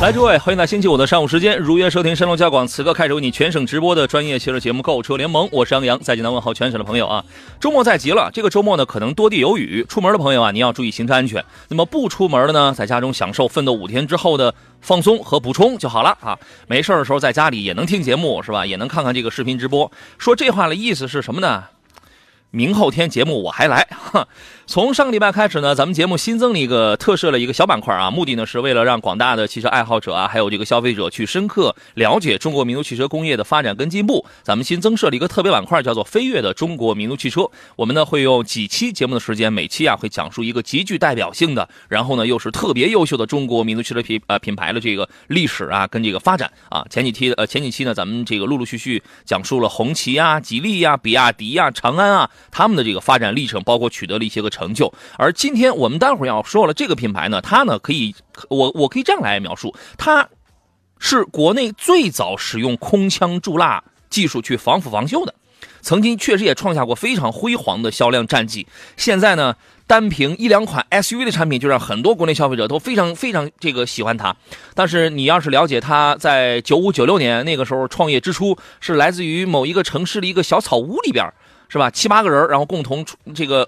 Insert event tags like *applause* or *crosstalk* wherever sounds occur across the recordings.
来，诸位，欢迎在星期五的上午时间如约收听山东交广此刻开始为你全省直播的专业汽车节目《购车联盟》，我是杨洋，在济南问候全省的朋友啊。周末在即了，这个周末呢可能多地有雨，出门的朋友啊，您要注意行车安全。那么不出门的呢，在家中享受奋斗五天之后的放松和补充就好了啊。没事儿的时候在家里也能听节目是吧？也能看看这个视频直播。说这话的意思是什么呢？明后天节目我还来。哈，从上个礼拜开始呢，咱们节目新增了一个特设了一个小板块啊，目的呢是为了让广大的汽车爱好者啊，还有这个消费者去深刻了解中国民族汽车工业的发展跟进步。咱们新增设了一个特别板块，叫做“飞跃的中国民族汽车”。我们呢会用几期节目的时间，每期啊会讲述一个极具代表性的，然后呢又是特别优秀的中国民族汽车品呃品牌的这个历史啊跟这个发展啊。前几期呃前几期呢，咱们这个陆陆续续讲述了红旗啊、吉利呀、比亚迪呀、长安啊他们的这个发展历程，包括取得了一些个成成就。而今天我们待会儿要说了这个品牌呢，它呢可以我我可以这样来描述，它是国内最早使用空腔注蜡技术去防腐防锈的。曾经确实也创下过非常辉煌的销量战绩。现在呢，单凭一两款 SUV 的产品，就让很多国内消费者都非常非常这个喜欢它。但是你要是了解它在九五九六年那个时候创业之初，是来自于某一个城市的一个小草屋里边，是吧？七八个人，然后共同这个。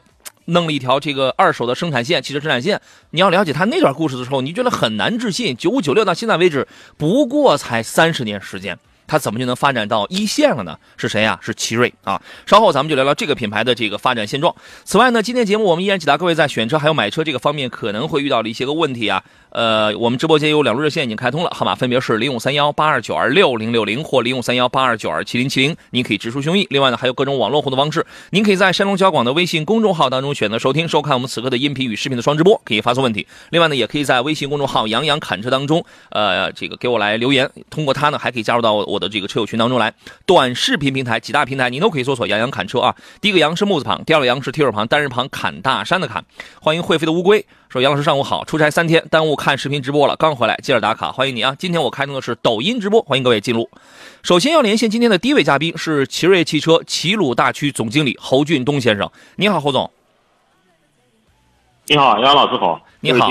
弄了一条这个二手的生产线，汽车生产线。你要了解他那段故事的时候，你觉得很难置信。九五九六到现在为止，不过才三十年时间。他怎么就能发展到一线了呢？是谁呀、是奇瑞啊！稍后咱们就聊聊这个品牌的这个发展现状。此外呢，今天节目我们依然解答各位在选车还有买车这个方面可能会遇到的一些个问题啊。呃，我们直播间有两路热线已经开通了，号码分别是零五三幺八二九二六零六零或零五三幺八二九二七零七零，您可以直抒胸臆。另外呢，还有各种网络互动方式，您可以在山东交广的微信公众号当中选择收听、收看我们此刻的音频与视频的双直播，可以发送问题。另外呢，也可以在微信公众号“杨洋侃车”当中，呃，这个给我来留言。通过它呢，还可以加入到我的这个车友群当中来。短视频平台几大平台，您都可以搜索“杨洋侃车”啊。第一个“杨”是木字旁，第二个“杨”是提手旁，单人旁，侃大山的侃。欢迎会飞的乌龟说：“杨老师上午好，出差三天，耽误看视频直播了，刚回来，接着打卡，欢迎你啊！今天我开通的是抖音直播，欢迎各位进入。首先要连线今天的第一位嘉宾是奇瑞汽车齐鲁大区总经理侯俊东先生，你好，侯总。”你好，杨老师好，你好。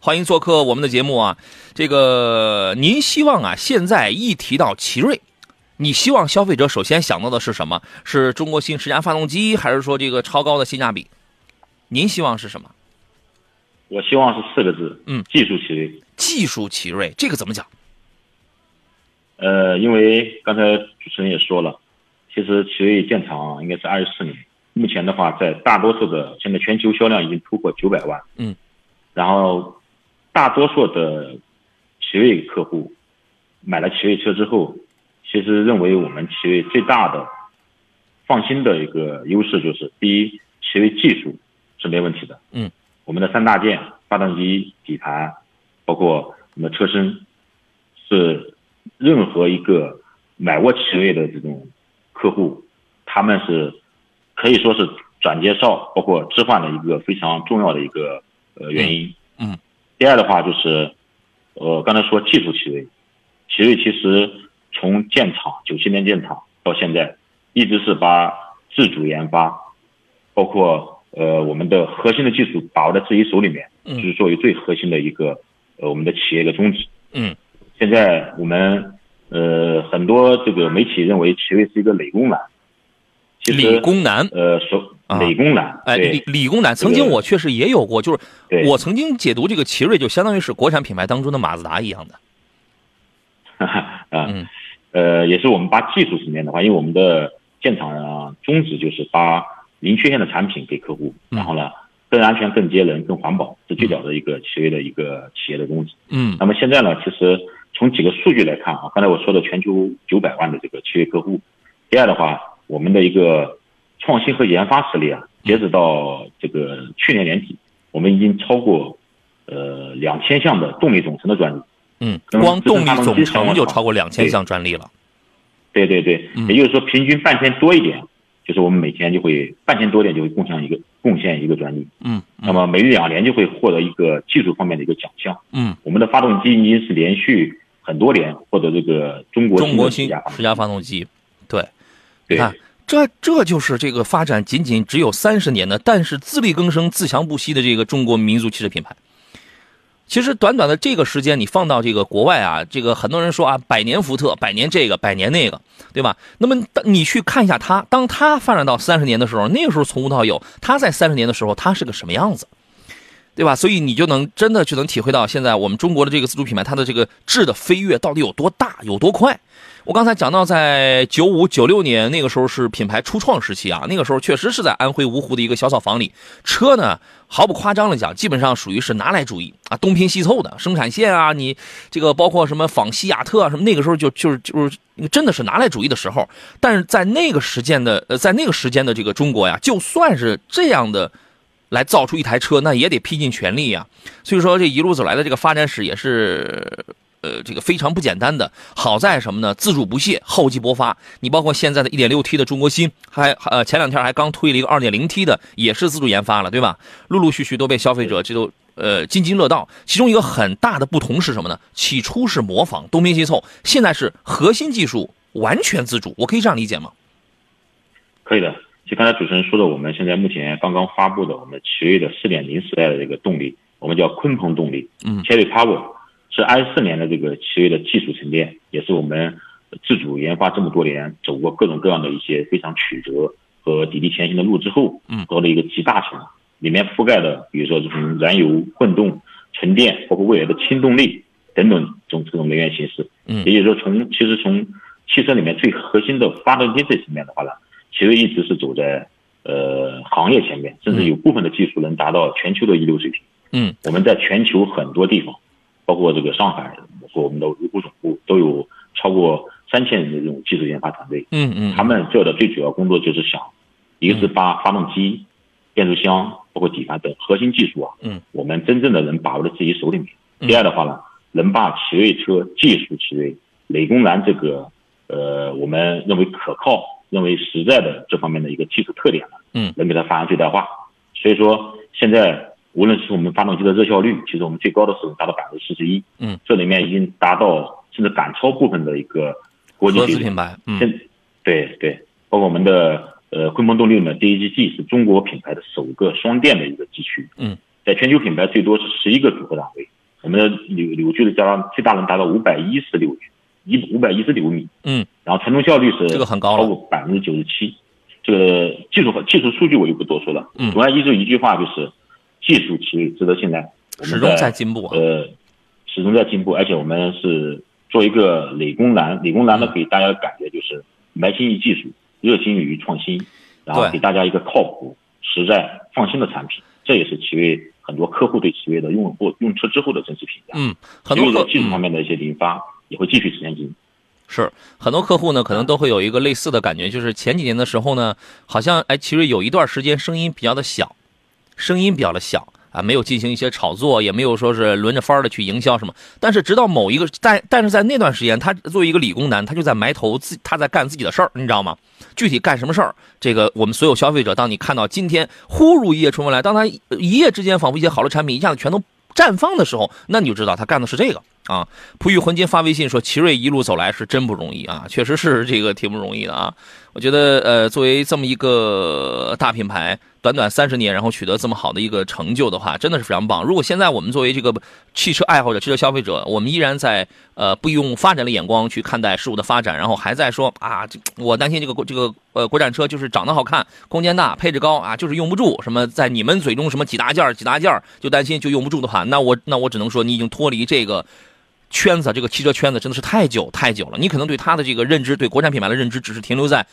欢迎做客我们的节目啊！这个您希望啊，现在一提到奇瑞，你希望消费者首先想到的是什么？是中国新十佳发动机，还是说这个超高的性价比？您希望是什么？我希望是四个字，嗯，技术奇瑞。技术奇瑞，这个怎么讲？呃，因为刚才主持人也说了，其实奇瑞建厂啊应该是二十四年，目前的话，在大多数的现在全球销量已经突破九百万，嗯，然后大多数的奇瑞客户买了奇瑞车之后，其实认为我们奇瑞最大的放心的一个优势就是，第一，奇瑞技术是没问题的，嗯，我们的三大件，发动机、底盘，包括我们的车身，是任何一个买过奇瑞的这种客户，他们是可以说是转介绍，包括置换的一个非常重要的一个呃原因。嗯嗯第二的话就是，呃，刚才说技术奇瑞，奇瑞其实从建厂九七年建厂到现在，一直是把自主研发，包括呃我们的核心的技术把握在自己手里面，嗯。就是作为最核心的一个呃我们的企业的宗旨。嗯。现在我们呃很多这个媒体认为奇瑞是一个理工男，其实理工男，呃说啊。理工男，哎，理理工男，曾经我确实也有过，就是我曾经解读这个奇瑞，就相当于是国产品牌当中的马自达一样的。*laughs* 啊，嗯。呃，也是我们把技术层面的话，因为我们的建厂啊宗旨就是把零缺陷的产品给客户，嗯然后呢更安全、更节能、更环保，是最早的一个企业的一个企业的宗旨。嗯那么现在呢，其实从几个数据来看啊，刚才我说的全球九百万的这个企业客户，第二的话，我们的一个创新和研发实力啊，截止到这个去年年底，我们已经超过呃两千项的动力总成的专利。嗯，光动力总成就超过两千对项专利了。对对对，嗯也就是说平均半天多一点，就是我们每天就会半天多点就会贡献一个贡献一个专利。嗯那么每两年就会获得一个技术方面的一个奖项。嗯，我们的发动机已经是连续很多年获得这个中国中国新十佳发动机，对，你对看。这这就是这个发展仅仅只有三十年的，但是自力更生、自强不息的这个中国民族汽车品牌。其实短短的这个时间，你放到这个国外啊，这个很多人说啊，百年福特，百年这个，百年那个，对吧？那么你去看一下它，当它发展到三十年的时候，那个时候从无到有，它在三十年的时候，它是个什么样子？对吧？所以你就能真的就能体会到现在我们中国的这个自主品牌，它的这个质的飞跃到底有多大，有多快。我刚才讲到，在九五九六年那个时候是品牌初创时期啊，那个时候确实是在安徽芜湖的一个小草房里，车呢毫不夸张的讲，基本上属于是拿来主义啊，东拼西凑的生产线啊，你这个包括什么仿西雅特啊什么，那个时候就就是就是真的是拿来主义的时候。但是在那个时间的呃，在那个时间的这个中国呀，就算是这样的。来造出一台车，那也得拼尽全力呀。所以说，这一路走来的这个发展史也是，呃，这个非常不简单的。好在什么呢？自主不懈，厚积薄发。你包括现在的一点六 T 的中国芯，还呃前两天还刚推了一个二点零 T 的，也是自主研发了，对吧？陆陆续续都被消费者这都呃津津乐道。其中一个很大的不同是什么呢？起初是模仿东拼西凑，现在是核心技术完全自主。我可以这样理解吗？可以的。就刚才主持人说的，我们现在目前刚刚发布的我们奇瑞的四点零时代的这个动力，我们叫鲲鹏动力，嗯，Cherry Power，是二十四年的这个奇瑞的技术沉淀，也是我们自主研发这么多年，走过各种各样的一些非常曲折和砥砺前行的路之后，嗯得了一个集大成。里面覆盖的，比如说这种燃油、混动、纯电，包括未来的轻动力等等这种这种能源形式。嗯也就是说从，其实从汽车里面最核心的发动机这层面的话呢，奇瑞一直是走在呃行业前面，甚至有部分的技术能达到全球的一流水平。嗯我们在全球很多地方，包括这个上海和我们的芜湖总部，都有超过三千人的这种技术研发团队。嗯嗯，他们做的最主要工作就是想，一个是把发动机、变速箱，包括底盘等核心技术啊，嗯，我们真正的能把握在自己手里面。嗯第二的话呢，能把奇瑞车技术奇瑞、雷公蓝这个呃我们认为可靠、认为实在的这方面的一个技术特点呢，嗯能给它发扬最大化。所以说现在无论是我们发动机的热效率，其实我们最高的时候达到百分之四十一，嗯，这里面已经达到甚至赶超部分的一个国际。品牌，嗯。对对，包括我们的呃鲲鹏动力里面 DHG 是中国品牌的首个双电的一个机区，嗯，在全球品牌最多是十一个组合档位，我们的扭扭矩的加上最大能达到五百一十六一五百一十六米，嗯，然后传动效率是这个很高超过百分之九十七，这个技术和技术数据我就不多说了，嗯。总而言之一句话就是技术其实值得信赖，始终在进步啊。呃，始终在进步，而且我们是做一个理工男，理工男呢给大家的感觉就是埋心于技术，热心于创新，然后给大家一个靠谱、实在、放心的产品，这也是奇瑞很多客户对奇瑞的用户用车之后的真实评价。嗯，很多客在技术方嗯面的一些研发也会继续前进。是很多客户呢，可能都会有一个类似的感觉，就是前几年的时候呢，好像哎，奇瑞有一段时间声音比较的小，声音比较的小啊，没有进行一些炒作，也没有说是轮着番儿的去营销什么。但是直到某一个在，但是在那段时间，他作为一个理工男，他就在埋头自他在干自己的事儿，你知道吗？具体干什么事儿，这个我们所有消费者，当你看到今天忽如一夜春风来，当他一夜之间仿佛一些好的产品一下子全都绽放的时候，那你就知道他干的是这个啊。璞玉魂金发微信说，奇瑞一路走来是真不容易啊，确实是这个挺不容易的啊。我觉得呃，作为这么一个大品牌，短短三十年，然后取得这么好的一个成就的话，真的是非常棒。如果现在我们作为这个汽车爱好者、汽车消费者，我们依然在呃不用发展的眼光去看待事物的发展，然后还在说啊，我担心这个这个呃国产车就是长得好看、空间大、配置高啊，就是用不住。什么在你们嘴中什么几大件几大件就担心就用不住的话，那我那我只能说你已经脱离这个。圈子这个汽车圈子真的是太久太久了，你可能对它的这个认知，对国产品牌的认知，只是停留在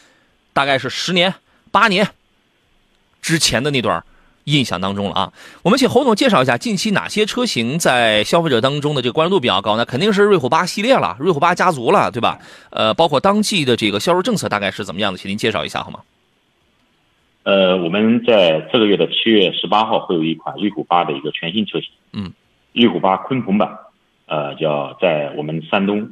大概是十年、八年之前的那段印象当中了啊。我们请侯总介绍一下近期哪些车型在消费者当中的这个关注度比较高？那肯定是瑞虎八系列了，瑞虎八家族了，对吧？呃，包括当季的这个销售政策大概是怎么样的？请您介绍一下好吗？呃，我们在这个月的七月十八号会有一款瑞虎八的一个全新车型，嗯，瑞虎八鲲鹏版，呃，叫在我们山东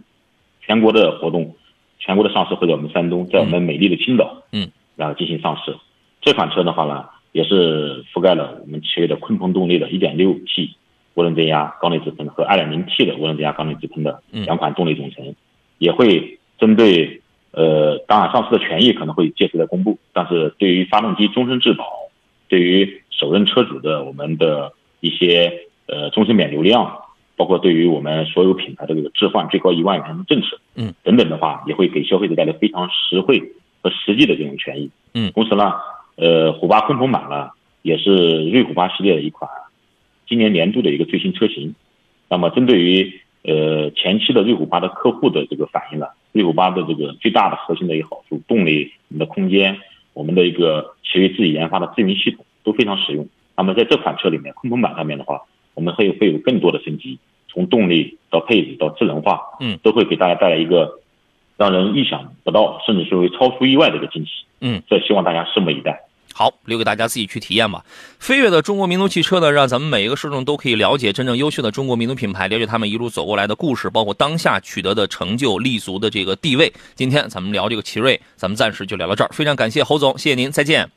全国的活动，全国的上市会在我们山东，在我们美丽的青岛，嗯，然后进行上市。这款车的话呢，也是覆盖了我们企业的鲲鹏动力的 1.6T 涡轮增压缸内直喷和 2.0T 的涡轮增压缸内直喷的嗯两款动力总成，也会针对呃，当然上市的权益可能会届时再公布，但是对于发动机终身质保，对于首任车主的我们的一些呃终身免流量，包括对于我们所有品牌的这个置换最高一万元的政策，嗯，等等的话，也会给消费者带来非常实惠和实际的这种权益。嗯同时呢，呃，虎八鲲鹏版呢，也是瑞虎八系列的一款今年年度的一个最新车型。那么针对于呃前期的瑞虎八的客户的这个反应呢，瑞虎八的这个最大的核心的一个好处，动力、我们的空间、我们的一个奇瑞自己研发的智云系统都非常实用。那么在这款车里面，鲲鹏版上面的话，我们会会有更多的升级，从动力到配置到智能化，嗯，都会给大家带来一个让人意想不到，甚至是会超出意外的一个惊喜。嗯，这希望大家拭目以待。好，留给大家自己去体验吧。飞跃的中国民族汽车呢，让咱们每一个受众都可以了解真正优秀的中国民族品牌，了解他们一路走过来的故事，包括当下取得的成就、立足的这个地位。今天咱们聊这个奇瑞，咱们暂时就聊到这儿。非常感谢侯总，谢谢您，再见。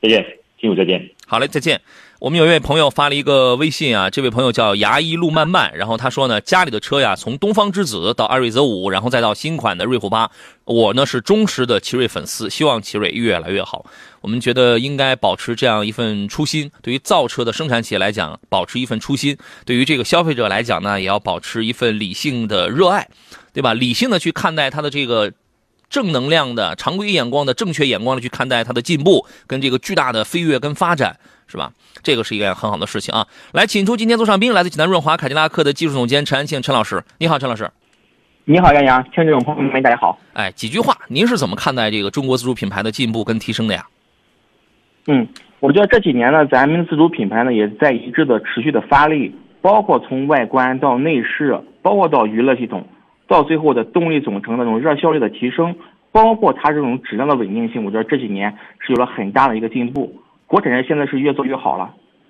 再见，听友再见。好嘞，再见。我们有一位朋友发了一个微信啊，这位朋友叫牙医路漫漫，然后他说呢，家里的车呀，从东方之子到艾瑞泽五，然后再到新款的瑞虎八，我呢是忠实的奇瑞粉丝，希望奇瑞越来越好。我们觉得应该保持这样一份初心，对于造车的生产企业来讲，保持一份初心；对于这个消费者来讲呢，也要保持一份理性的热爱，对吧？理性的去看待它的这个正能量的、常规眼光的、正确眼光的去看待它的进步跟这个巨大的飞跃跟发展，是吧？这个是一件很好的事情啊！来，请出今天座上宾，来自济南润华凯迪拉克的技术总监陈安庆陈老师，你好，陈老师。你好，杨洋，听众朋友们，大家好。哎，几句话，您是怎么看待这个中国自主品牌的进步跟提升的呀？嗯，我觉得这几年呢，咱们自主品牌呢也在一致的持续的发力，包括从外观到内饰，包括到娱乐系统，到最后的动力总成的这种热效率的提升，包括它这种质量的稳定性，我觉得这几年是有了很大的一个进步。国产车现在是越做越好了。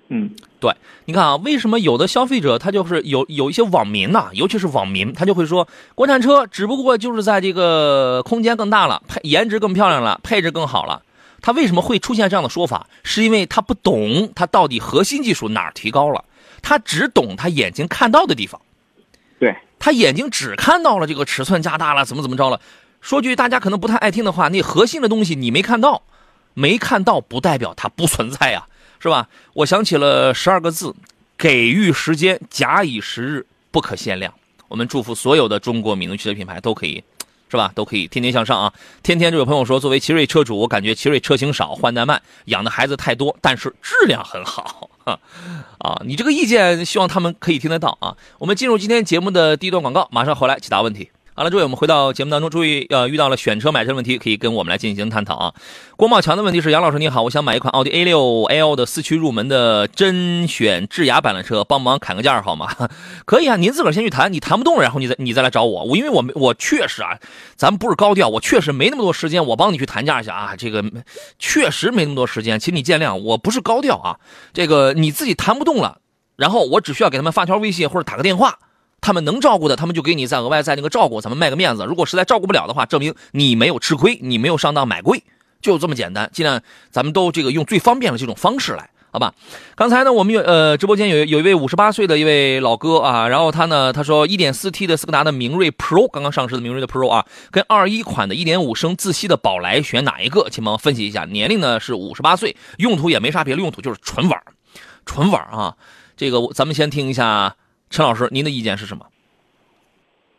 嗯，对，你看啊，为什么有的消费者他就是有有一些网民呐、尤其是网民，他就会说，国产车只不过就是在这个空间更大了，配颜值更漂亮了，配置更好了。他为什么会出现这样的说法？是因为他不懂他到底核心技术哪儿提高了，他只懂他眼睛看到的地方。对，他眼睛只看到了这个尺寸加大了，怎么怎么着了。说句大家可能不太爱听的话，那核心的东西你没看到，没看到不代表它不存在呀、是吧？我想起了十二个字：给予时间，假以时日，不可限量。我们祝福所有的中国民族汽车品牌都可以，是吧？都可以天天向上啊！天天这位朋友说，作为奇瑞车主，我感觉奇瑞车型少，换代慢，养的孩子太多，但是质量很好。哈 *laughs* 啊，你这个意见，希望他们可以听得到啊。我们进入今天节目的第一段广告，马上回来解答问题。好了，诸位，我们回到节目当中，注意，呃，遇到了选车买车问题，可以跟我们来进行探讨啊。郭茂强的问题是：杨老师你好，我想买一款奥迪 A 六 L 的四驱入门的甄选智雅版的车，帮忙砍个价好吗？*laughs* 可以啊，您自个儿先去谈，你谈不动，然后你再你再来找我。我因为我我确实啊，咱们不是高调，我确实没那么多时间，我帮你去谈价一下啊。这个确实没那么多时间，请你见谅，我不是高调啊。这个你自己谈不动了，然后我只需要给他们发条微信或者打个电话。他们能照顾的，他们就给你再额外再那个照顾，咱们卖个面子。如果实在照顾不了的话，证明你没有吃亏，你没有上当买贵，就这么简单。尽量咱们都这个用最方便的这种方式来，好吧？刚才呢，我们有呃直播间有有一位五十八岁的一位老哥啊，然后他呢他说，一点四 T 的斯柯达的明锐 Pro 刚刚上市的明锐的 Pro 啊，跟二一款的一点五升自吸的宝来选哪一个？请帮我分析一下。年龄呢是五十八岁，用途也没啥别的用途，就是纯玩，纯玩啊。这个咱们先听一下陈老师您的意见是什么？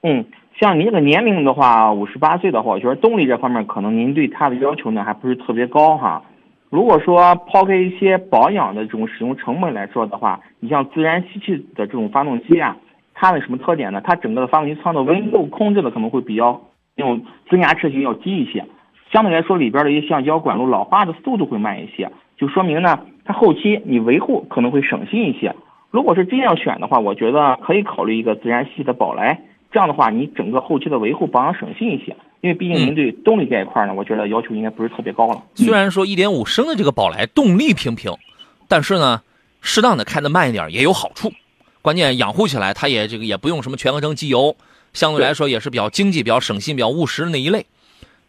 嗯，像您这个年龄的话，五十八岁的话，我觉得动力这方面可能您对它的要求呢还不是特别高哈。如果说抛开一些保养的这种使用成本来说的话，你像自然吸气的这种发动机啊，它的什么特点呢？它整个的发动机舱的温度控制的可能会比较那种增压车型要低一些，相对来说里边的一些橡胶管路老化的速度会慢一些，就说明呢，它后期你维护可能会省心一些。如果是这样选的话，我觉得可以考虑一个自然吸气的宝来。这样的话，你整个后期的维护保养省心一些。因为毕竟您对动力这一块呢，我觉得要求应该不是特别高了。虽然说1.5升的这个宝来动力平平，但是呢，适当的开的慢一点也有好处。关键养护起来，它也这个也不用什么全合成机油，相对来说也是比较经济、比较省心、比较务实的那一类，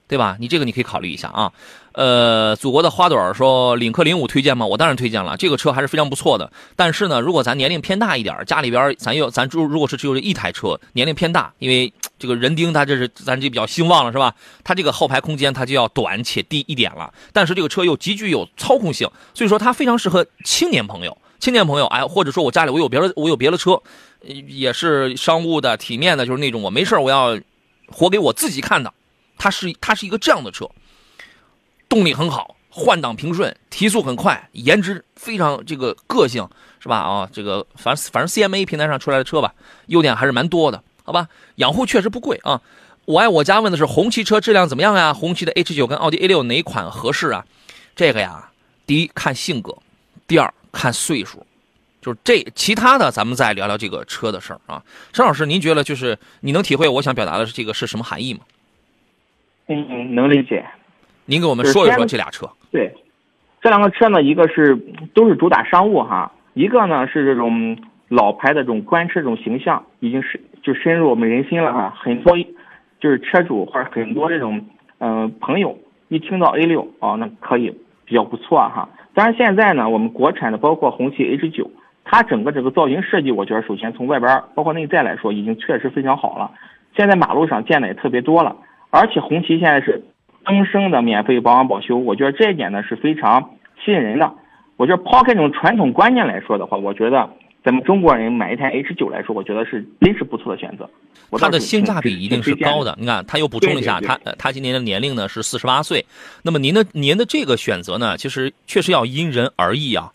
对吧？你这个你可以考虑一下啊。呃，祖国的花朵说领克零五推荐吗？我当然推荐了，这个车还是非常不错的。但是呢，如果咱年龄偏大一点，家里边咱有咱如如果是只有这一台车，年龄偏大，因为这个人丁他这是咱这比较兴旺了是吧？它这个后排空间它就要短且低一点了。但是这个车又极具有操控性，所以说它非常适合青年朋友。青年朋友，哎，或者说我家里我有别的我有别的车，也是商务的、体面的，就是那种我没事我要活给我自己看的。它是它是一个这样的车，动力很好，换挡平顺，提速很快，颜值非常这个个性，是吧？啊，这个反正反正 CMA 平台上出来的车吧，优点还是蛮多的，好吧？养护确实不贵啊。我爱我家问的是红旗车质量怎么样呀？红旗的 H 九跟奥迪 A 六哪款合适啊？这个呀，第一看性格，第二。看岁数，就是这其他的，咱们再聊聊这个车的事儿啊。陈老师，您觉得就是你能体会我想表达的这个是什么含义吗？嗯嗯，能理解。您给我们说一说这俩车。对，这两个车呢，一个是都是主打商务哈，一个呢是这种老牌的这种官车这种形象，已经是就深入我们人心了哈。很多就是车主或者很多这种嗯朋友一听到 A 六啊，那可以比较不错哈。当然现在呢，我们国产的包括红旗 H 九，它整个这个造型设计，我觉得首先从外边包括内在来说，已经确实非常好了。现在马路上见的也特别多了，而且红旗现在是终生的免费保养保修，我觉得这一点呢是非常吸引人的。我觉得抛开这种传统观念来说的话，我觉得咱们中国人买一台 H 九来说，我觉得是真是不错的选择。它的性价比一定是高的。你看，他又补充了一下，他他今年的年龄呢是四十八岁。那么您的您的这个选择呢，其实确实要因人而异啊。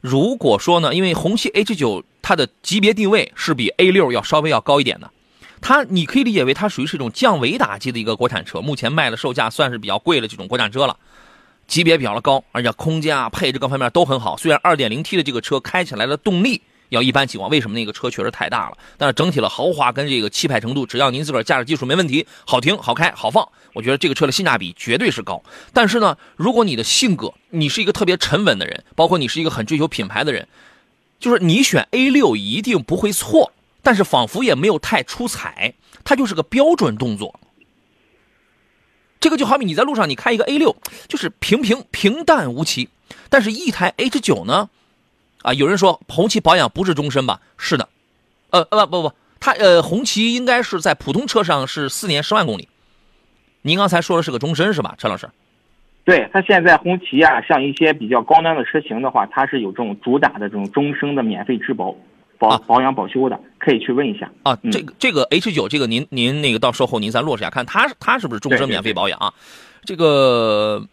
如果说呢，因为红旗 H 九它的级别定位是比 A 六要稍微要高一点的，它你可以理解为它属于是一种降维打击的一个国产车，目前卖的售价算是比较贵的这种国产车了，级别比较的高，而且空间啊、配置各方面都很好。虽然 2.0T 的这个车开起来的动力。要一般情况，为什么那个车确实太大了？但是整体的豪华跟这个气派程度，只要您自个儿驾驶技术没问题，好停、好开、好放，我觉得这个车的性价比绝对是高。但是呢，如果你的性格，你是一个特别沉稳的人，包括你是一个很追求品牌的人，就是你选 A 六一定不会错。但是仿佛也没有太出彩，它就是个标准动作。这个就好比你在路上你开一个 A 六，就是平平平淡无奇，但是一台 H 九呢？啊，有人说红旗保养不是终身吧？是的，呃呃不不不，它呃红旗应该是在普通车上是四年十万公里。您刚才说的是个终身是吧，陈老师？对，它现在红旗啊，像一些比较高端的车型的话，它是有这种主打的这种终身的免费质保、保保养保修的，可以去问一下啊。这个这个 H 九这个您您那个到售后您再落实下看，它它是不是终身免费保养啊？这个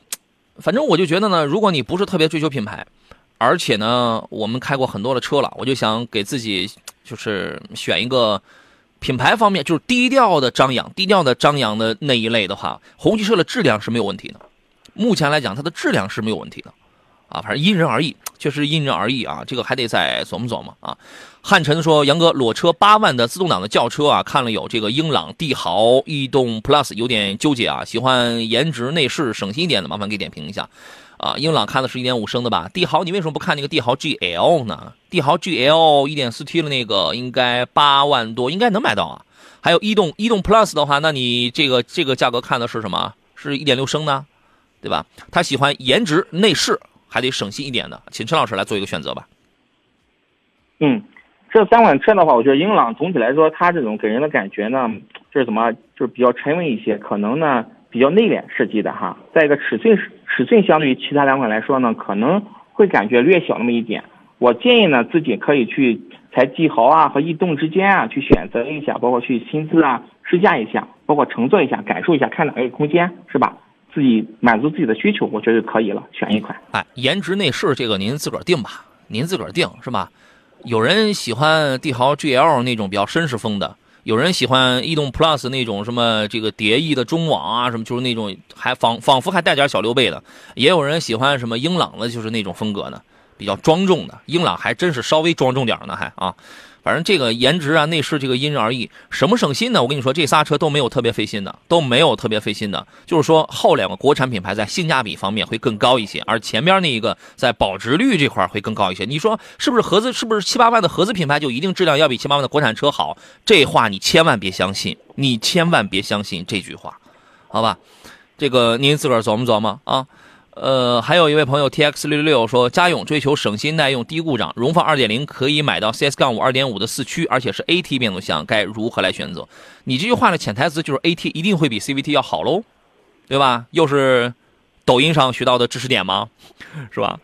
反正我就觉得呢，如果你不是特别追求品牌。而且呢，我们开过很多的车了，我就想给自己就是选一个品牌方面，就是低调的张扬，低调的张扬的那一类的话，红旗车的质量是没有问题的。目前来讲，它的质量是没有问题的，啊，反正因人而异，确实因人而异啊，这个还得再琢磨琢磨啊。汉晨说：“杨哥，裸车八万的自动挡的轿车啊，看了有这个英朗、帝豪、逸动 Plus，有点纠结啊，喜欢颜值、内饰省心一点的，麻烦给点评一下。”啊，英朗看的是一点五升的吧？帝豪，你为什么不看那个帝豪 GL 呢？帝豪 GL 一点四 T 的那个应该八万多，应该能买到啊。还有逸动，逸动 Plus 的话，那你这个这个价格看的是什么？是一点六升的，对吧？他喜欢颜值、内饰，还得省心一点的，请陈老师来做一个选择吧。嗯，这三款车的话，我觉得英朗总体来说，它这种给人的感觉呢，就是怎么，就是比较沉稳一些，可能呢。比较内敛设计的哈，再一个尺寸尺寸相对于其他两款来说呢，可能会感觉略小那么一点。我建议呢，自己可以去在帝豪啊和逸动之间啊去选择一下，包括去亲自啊试驾一下，包括乘坐一下，感受一下，看哪个空间是吧？自己满足自己的需求，我觉得就可以了，选一款。哎，颜值内饰这个您自个儿定吧，您自个儿定是吧？有人喜欢帝豪 GL 那种比较绅士风的。有人喜欢逸动 Plus 那种什么这个蝶翼的中网啊，什么就是那种还仿仿佛还带点小溜背的，也有人喜欢什么英朗的，就是那种风格的比较庄重的，英朗还真是稍微庄重点呢，还啊。反正这个颜值啊、内饰这个因人而异。什么省心呢？我跟你说，这仨车都没有特别费心的，都没有特别费心的。就是说，后两个国产品牌在性价比方面会更高一些，而前边那一个在保值率这块会更高一些。你说是不是？合资是不是七八万的合资品牌就一定质量要比七八万的国产车好？这话你千万别相信，你千万别相信这句话，好吧？这个您自个儿琢磨琢磨啊。呃，还有一位朋友 T X 六六六说，家用追求省心耐用低故障，荣放二点零可以买到 C S 杠五二点五的四驱，而且是 A T 变速箱，该如何来选择？你这句话的潜台词就是 A T 一定会比 C V T 要好喽，对吧？又是抖音上学到的知识点吗？*laughs* 是吧？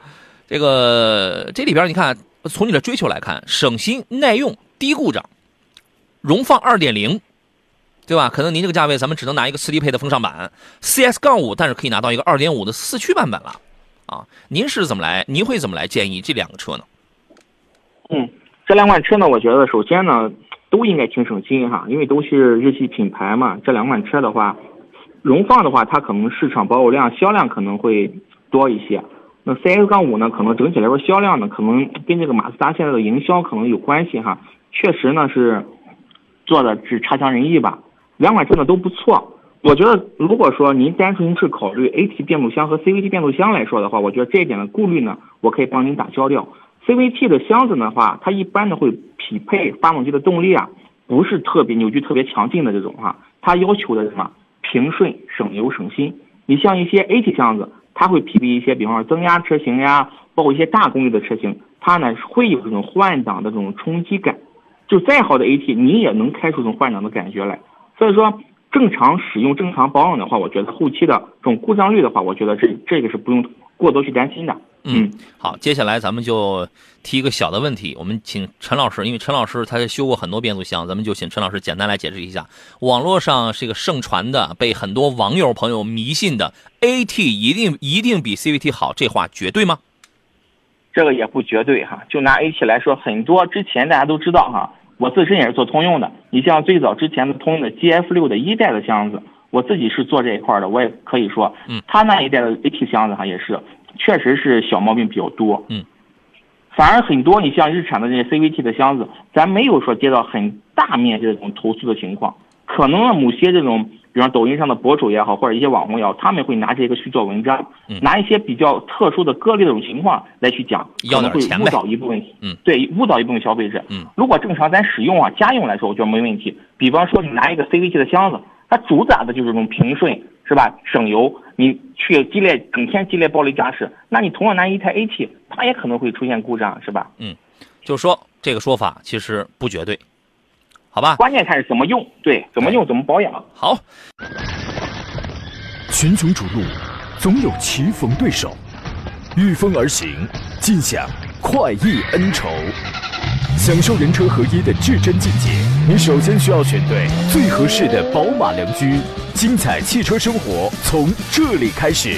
这个这里边你看，从你的追求来看，省心耐用低故障，荣放二点零。对吧？可能您这个价位，咱们只能拿一个四低配的风尚版 CS 杠五，但是可以拿到一个二点五的四驱版本了，啊，您是怎么来？您会怎么来建议这两个车呢？嗯，这两款车呢，我觉得首先呢，都应该挺省心哈，因为都是日系品牌嘛。这两款车的话，荣放的话，它可能市场保有量、销量可能会多一些。那 CS 杠五呢，可能整体来说销量呢，可能跟这个马自达现在的营销可能有关系哈。确实呢是做的是差强人意吧。两款车呢都不错，我觉得如果说您单纯是考虑 AT 变速箱和 CVT 变速箱来说的话，我觉得这一点的顾虑呢，我可以帮您打消掉。CVT 的箱子的话，它一般呢会匹配发动机的动力啊，不是特别扭矩特别强劲的这种哈，它要求的是什么平顺、省油、省心。你像一些 AT 箱子，它会匹配一些，比方说增压车型呀，包括一些大功率的车型，它呢会有这种换挡的这种冲击感，就再好的 AT，你也能开出这种换挡的感觉来。所以说，正常使用、正常保养的话，我觉得后期的这种故障率的话，我觉得这这个是不用过多去担心的。嗯，好，接下来咱们就提一个小的问题，我们请陈老师，因为陈老师他修过很多变速箱，咱们就请陈老师简单来解释一下。网络上这个盛传的、被很多网友朋友迷信的 AT 一定一定比 CVT 好，这话绝对吗？这个也不绝对哈，就拿 AT 来说，很多之前大家都知道哈。我自身也是做通用的，你像最早之前的通用的 GF 六的一代的箱子，我自己是做这一块的，我也可以说，嗯，它那一代的 AT 箱子哈也是，确实是小毛病比较多，嗯，反而很多你像日产的这些 CVT 的箱子，咱没有说接到很大面积的这种投诉的情况，可能呢某些这种。比方抖音上的博主也好，或者一些网红也好，他们会拿这个去做文章，拿一些比较特殊的个例的这种情况来去讲，可能会误导一部分，嗯，对，误导一部分消费者。嗯，如果正常咱使用啊，家用来说，我觉得没问题。比方说你拿一个 CVT 的箱子，它主打的就是这种平顺，是吧？省油，你去激烈整天激烈暴力驾驶，那你同样拿一台 AT，它也可能会出现故障，是吧？嗯，就是说这个说法其实不绝对。好吧，关键看是怎么用，对，怎么用怎么保养。好，群雄逐鹿，总有棋逢对手，御风而行，尽享快意恩仇，享受人车合一的至臻境界。你首先需要选对最合适的宝马良驹，精彩汽车生活从这里开始。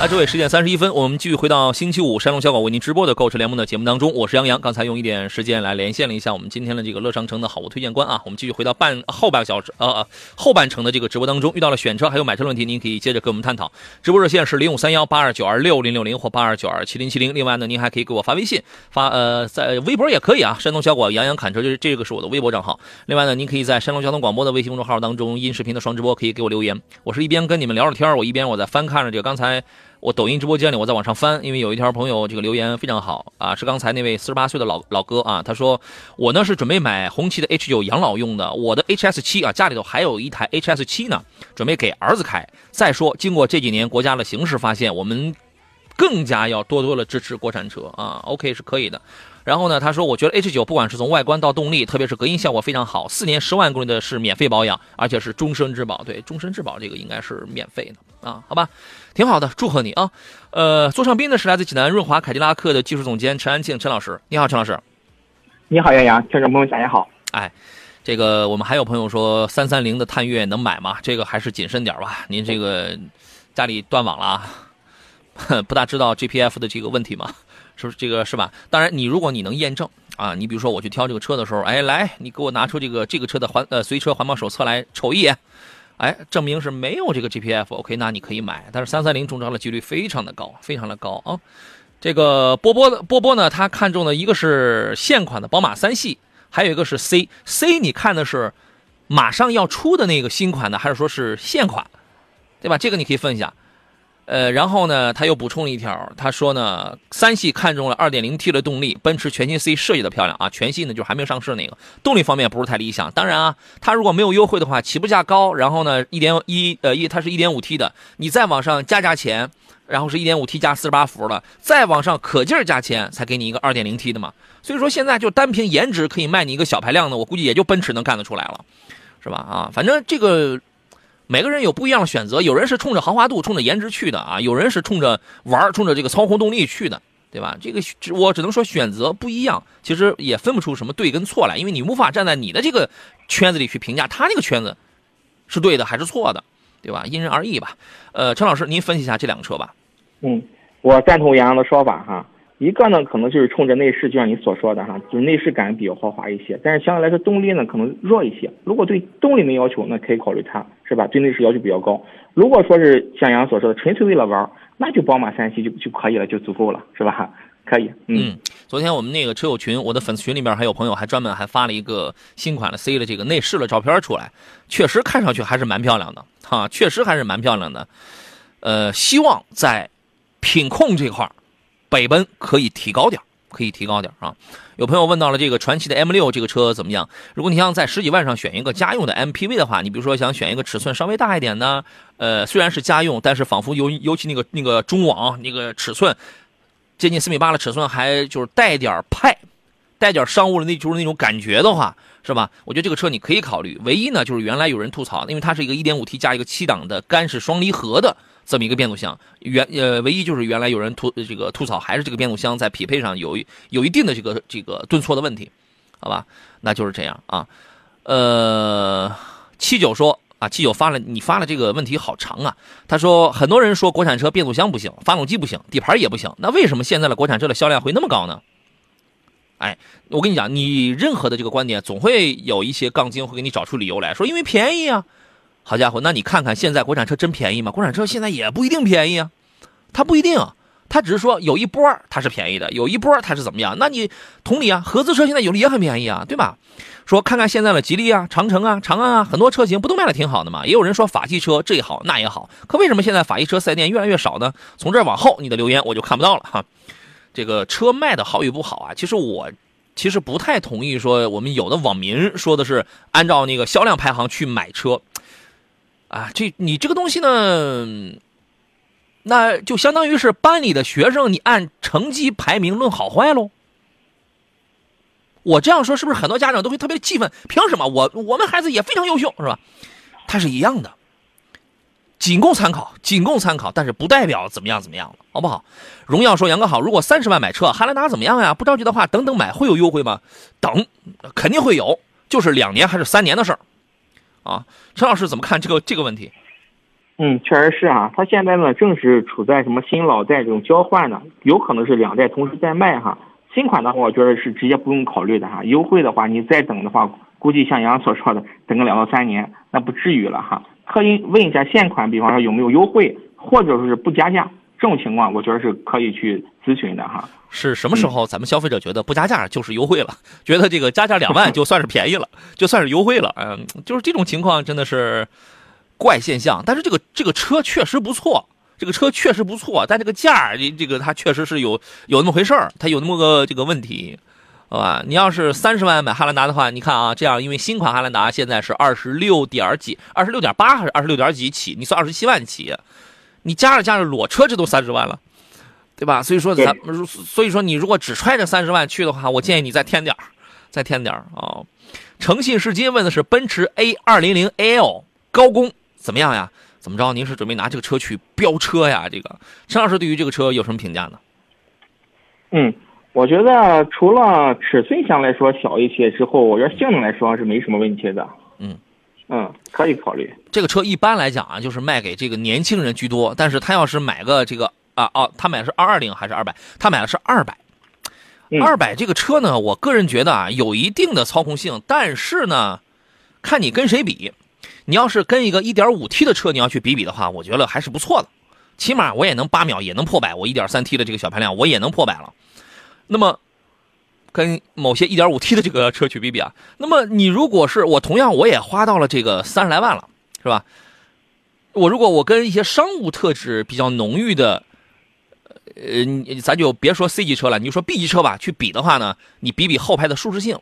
啊，这位十点三十一分，我们继续回到星期五山东小狗为您直播的购车联盟的节目当中，我是杨洋。刚才用一点时间来连线了一下我们今天的这个乐商城的好物推荐官啊，我们继续回到半后半个小时呃后半程的这个直播当中，遇到了选车还有买车问题，您可以接着跟我们探讨。直播热线是零五三幺八二九二六零六零或八二九二七零七零。另外呢，您还可以给我发微信，发呃在微博也可以啊，山东小狗杨洋侃车，就是这个是我的微博账号。另外呢，您可以在山东交通广播的微信公众号当中音视频的双直播可以给我留言，我是一边跟你们聊着天我一边我在翻看着这个刚才。我抖音直播间里，我在往上翻，因为有一条朋友这个留言非常好啊，是刚才那位四十八岁的老老哥啊，他说我呢是准备买红旗的 H 九养老用的，我的 HS 七啊家里头还有一台 HS 七呢，准备给儿子开。再说，经过这几年国家的形势，发现我们更加要多多的支持国产车啊，OK 是可以的。然后呢，他说我觉得 H 九不管是从外观到动力，特别是隔音效果非常好，四年十万公里的是免费保养，而且是终身质保。对，终身质保这个应该是免费的啊，好吧。挺好的，祝贺你啊！呃，座上宾呢是来自济南润华凯迪拉克的技术总监陈安庆，陈老师，你好，陈老师。你好，杨洋，听众朋友大家好。哎，这个我们还有朋友说三三零的探岳能买吗？这个还是谨慎点吧。您这个家里断网了，*laughs* 不大知道 GPF 的这个问题吗？就是这个是吧？当然，你如果你能验证啊，你比如说我去挑这个车的时候，哎，来，你给我拿出这个这个车的环呃随车环保手册来瞅一眼，哎，证明是没有这个 GPF，OK，那你可以买。但是三三零中招的几率非常的高，非常的高啊。这个波波的波波呢，他看中的一个是现款的宝马三系，还有一个是 C，C 你看的是马上要出的那个新款的，还是说是现款，对吧？这个你可以分一下。呃，然后呢，他又补充了一条，他说呢，三系看中了 2.0T 的动力，奔驰全新 C 设计的漂亮啊，全系呢就还没有上市那个，动力方面不是太理想。当然啊，它如果没有优惠的话，起步价高，然后呢，一点一呃一它是一点五 T 的，你再往上加加钱，然后是一点五 T 加四十八伏的，再往上可劲儿加钱，才给你一个 2.0T 的嘛。所以说现在就单凭颜值可以卖你一个小排量的，我估计也就奔驰能干得出来了，是吧？啊，反正这个。每个人有不一样的选择，有人是冲着豪华度、冲着颜值去的啊，有人是冲着玩、冲着这个操控动力去的，对吧？这个我只能说选择不一样，其实也分不出什么对跟错来，因为你无法站在你的这个圈子里去评价他那个圈子是对的还是错的，对吧？因人而异吧。呃，陈老师，您分析一下这两个车吧。嗯，我赞同杨洋的说法哈。一个呢，可能就是冲着内饰，就像你所说的哈，就是内饰感比较豪华一些，但是相对来说动力呢可能弱一些。如果对动力没要求，那可以考虑它，是吧？对内饰要求比较高。如果说是像杨所说的，纯粹为了玩，那就宝马三系就就可以了，就足够了，是吧？可以。嗯，昨天我们那个车友群，我的粉丝群里面还有朋友还专门还发了一个新款的 C 的这个内饰的照片出来，确实看上去还是蛮漂亮的哈，确实还是蛮漂亮的。呃，希望在品控这块儿。北奔可以提高点可以提高点啊！有朋友问到了这个传祺的 M 六这个车怎么样？如果你想在十几万上选一个家用的 MPV 的话，你比如说想选一个尺寸稍微大一点的，呃，虽然是家用，但是仿佛尤尤其那个那个中网那个尺寸接近四米八的尺寸，还就是带点派，带点商务的那就是那种感觉的话，是吧？我觉得这个车你可以考虑。唯一呢，就是原来有人吐槽，因为它是一个 1.5T 加一个七档的干式双离合的。这么一个变速箱，原呃，唯一就是原来有人吐这个吐槽，还是这个变速箱在匹配上有有一定的这个这个顿挫的问题，好吧？那就是这样啊。呃，七九说啊，七九发了你发了这个问题好长啊。他说很多人说国产车变速箱不行，发动机不行，底盘也不行，那为什么现在的国产车的销量会那么高呢？哎，我跟你讲，你任何的这个观点总会有一些杠精会给你找出理由来说，因为便宜啊。好家伙，那你看看现在国产车真便宜吗？国产车现在也不一定便宜啊，它不一定，它只是说有一波它是便宜的，有一波它是怎么样？那你同理啊，合资车现在有的也很便宜啊，对吧？说看看现在的吉利啊、长城啊、长安啊，很多车型不都卖的挺好的吗？也有人说法系车这也好那也好，可为什么现在法系车四 S 店越来越少呢？从这往后，你的留言我就看不到了哈。这个车卖的好与不好啊，其实我其实不太同意说我们有的网民说的是按照那个销量排行去买车。啊，这你这个东西呢，那就相当于是班里的学生，你按成绩排名论好坏喽。我这样说是不是很多家长都会特别气愤？凭什么我我们孩子也非常优秀，是吧？它是一样的，仅供参考，仅供参考，但是不代表怎么样怎么样，好不好？荣耀说杨哥好，如果三十万买车，汉兰达怎么样呀？不着急的话，等等买会有优惠吗？等，肯定会有，就是两年还是三年的事儿。啊，陈老师怎么看这个这个问题？嗯，确实是啊，他现在呢正是处在什么新老代这种交换呢，有可能是两代同时在卖哈。新款的话，我觉得是直接不用考虑的哈。优惠的话，你再等的话，估计像杨所说的，等个两到三年，那不至于了哈。可以问一下现款，比方说有没有优惠，或者说是不加价。这种情况，我觉得是可以去咨询的哈。是什么时候咱们消费者觉得不加价就是优惠了？*laughs* 觉得这个加价两万就算是便宜了，*laughs* 就算是优惠了？嗯，就是这种情况真的是怪现象。但是这个这个车确实不错，这个车确实不错，但这个价这个它确实是有有那么回事儿，它有那么个这个问题，好吧？你要是三十万买汉兰达的话，你看啊，这样因为新款汉兰达现在是二十六点几，二十六点八还是二十六点几起？你算二十七万起。你加着加着裸车这都三十万了，对吧？所以说咱所以说你如果只揣着三十万去的话，我建议你再添点再添点啊。诚信是金问的是奔驰 A 二零零 L 高工怎么样呀？怎么着？您是准备拿这个车去飙车呀？这个陈老师对于这个车有什么评价呢？嗯，我觉得除了尺寸相对来说小一些之后，我觉得性能来说是没什么问题的。嗯。嗯，可以考虑这个车。一般来讲啊，就是卖给这个年轻人居多。但是他要是买个这个啊哦，他买的是二二零还是二百？他买的是二百，嗯二百这个车呢，我个人觉得啊，有一定的操控性，但是呢，看你跟谁比。你要是跟一个 1.5T 的车，你要去比比的话，我觉得还是不错的，起码我也能八秒，也能破百。我 1.3T 的这个小排量，我也能破百了。那么，跟某些 1.5T 的这个车去比比啊，那么你如果是我同样我也花到了这个三十来万了，是吧？我如果我跟一些商务特质比较浓郁的，呃，咱就别说 C 级车了，你就说 B 级车吧，去比的话呢，你比比后排的舒适性，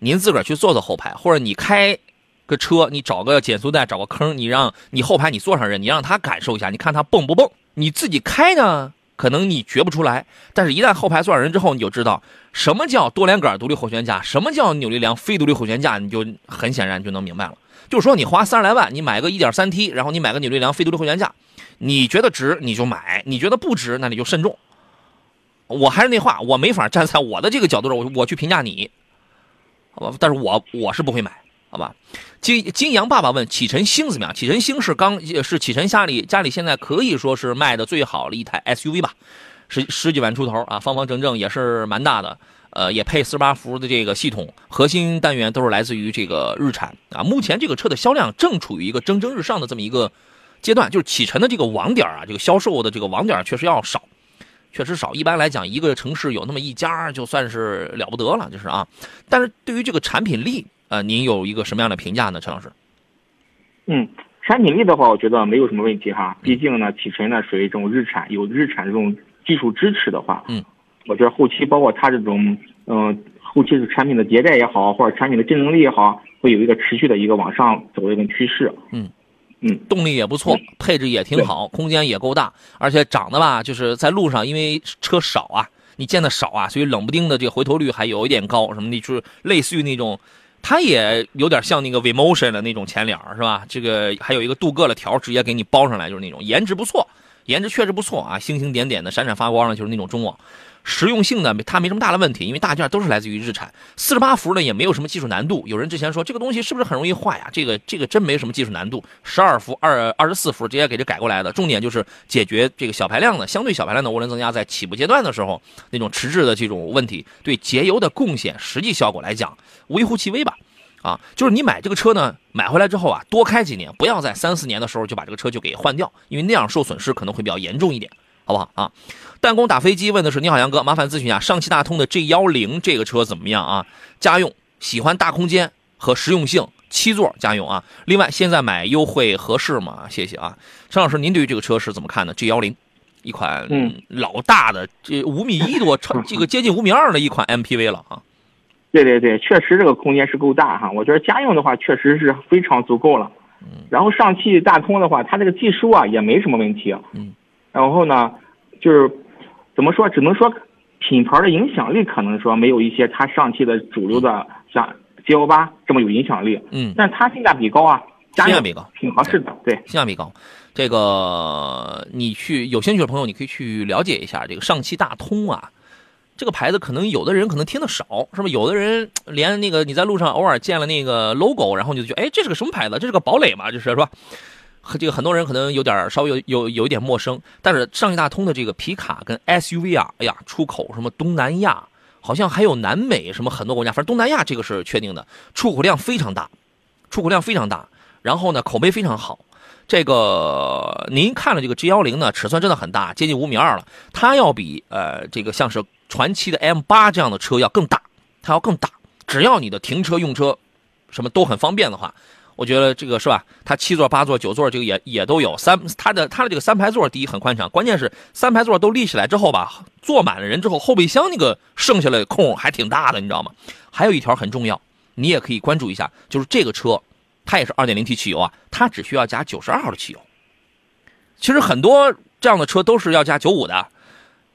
您自个儿去坐坐后排，或者你开个车，你找个减速带，找个坑，你让你后排你坐上人，你让他感受一下，你看他蹦不蹦？你自己开呢，可能你觉不出来，但是一旦后排坐上人之后，你就知道什么叫多连杆独立后悬架，什么叫扭力梁非独立后悬架，你就很显然就能明白了。就是说，你花三十来万，你买个一点三 T，然后你买个扭力梁非独立后悬架，你觉得值你就买，你觉得不值那你就慎重。我还是那话，我没法站在我的这个角度上，我我去评价你，好吧？但是我我是不会买，好吧？金金阳爸爸问启辰星怎么样？启辰星是刚是启辰家里家里现在可以说是卖的最好的一台 SUV 吧，十十几万出头啊，方方正正也是蛮大的。呃，也配四十八伏的这个系统，核心单元都是来自于这个日产啊。目前这个车的销量正处于一个蒸蒸日上的这么一个阶段，就是启辰的这个网点啊，这个销售的这个网点确实要少，确实少。一般来讲，一个城市有那么一家就算是了不得了，就是啊。但是对于这个产品力，呃，您有一个什么样的评价呢，陈老师？嗯，产品力的话，我觉得没有什么问题哈。毕竟呢，启辰呢属于这种日产，有日产这种技术支持的话，嗯，我觉得后期包括它这种，嗯、后期是产品的迭代也好，或者产品的竞争力也好，会有一个持续的一个往上走的一个趋势。嗯。嗯，动力也不错，配置也挺好，空间也够大，而且长得吧，就是在路上，因为车少啊，你见的少啊，所以冷不丁的这个回头率还有一点高，什么的，就是类似于那种，它也有点像那个 Vmotion 的那种前脸是吧？这个还有一个镀铬的条直接给你包上来，就是那种颜值不错，颜值确实不错啊，星星点点的，闪闪发光的，就是那种中网。实用性呢，它没什么大的问题，因为大件都是来自于日产。四十八伏呢，也没有什么技术难度。有人之前说这个东西是不是很容易坏呀？这个这个真没什么技术难度。十二伏、二二十四伏直接给这改过来的。重点就是解决这个小排量的相对小排量的涡轮增压在起步阶段的时候那种迟滞的这种问题，对节油的贡献，实际效果来讲微乎其微吧。啊，就是你买这个车呢，买回来之后啊，多开几年，不要在三四年的时候就把这个车就给换掉，因为那样受损失可能会比较严重一点，好不好啊？弹弓打飞机问的是：你好，杨哥，麻烦咨询一下上汽大通的 G 幺零这个车怎么样啊？家用，喜欢大空间和实用性，七座家用啊。另外，现在买优惠合适吗？谢谢啊，陈老师，您对于这个车是怎么看的？G 幺零，一款嗯老大的这五米一多，超这个接近五米二的一款 MPV 了啊。对对对，确实这个空间是够大哈。我觉得家用的话确实是非常足够了。然后上汽大通的话，它这个技术啊也没什么问题。嗯。然后呢，就是怎么说，只能说品牌的影响力可能说没有一些它上汽的主流的像 G L 八这么有影响力。嗯，但它性价比高啊，性价比高，挺合适的。对，性价比高。这个你去有兴趣的朋友，你可以去了解一下这个上汽大通啊。这个牌子可能有的人可能听得少，是吧？有的人连那个你在路上偶尔见了那个 logo，然后你就觉得，哎，这是个什么牌子？这是个堡垒嘛？就是是吧？这个很多人可能有点稍微有有有一点陌生，但是上汽大通的这个皮卡跟 SUV 啊，哎呀，出口什么东南亚，好像还有南美什么很多国家，反正东南亚这个是确定的，出口量非常大，出口量非常大，然后呢口碑非常好。这个您看了这个 G 幺零呢，尺寸真的很大，接近五米二了，它要比呃这个像是传祺的 M 八这样的车要更大，它要更大。只要你的停车用车什么都很方便的话，我觉得这个是吧？它七座、八座、九座这个也也都有。三它的它的这个三排座第一很宽敞，关键是三排座都立起来之后吧，坐满了人之后，后备箱那个剩下的空还挺大的，你知道吗？还有一条很重要，你也可以关注一下，就是这个车。它也是 2.0T 汽油啊，它只需要加92号的汽油。其实很多这样的车都是要加95的。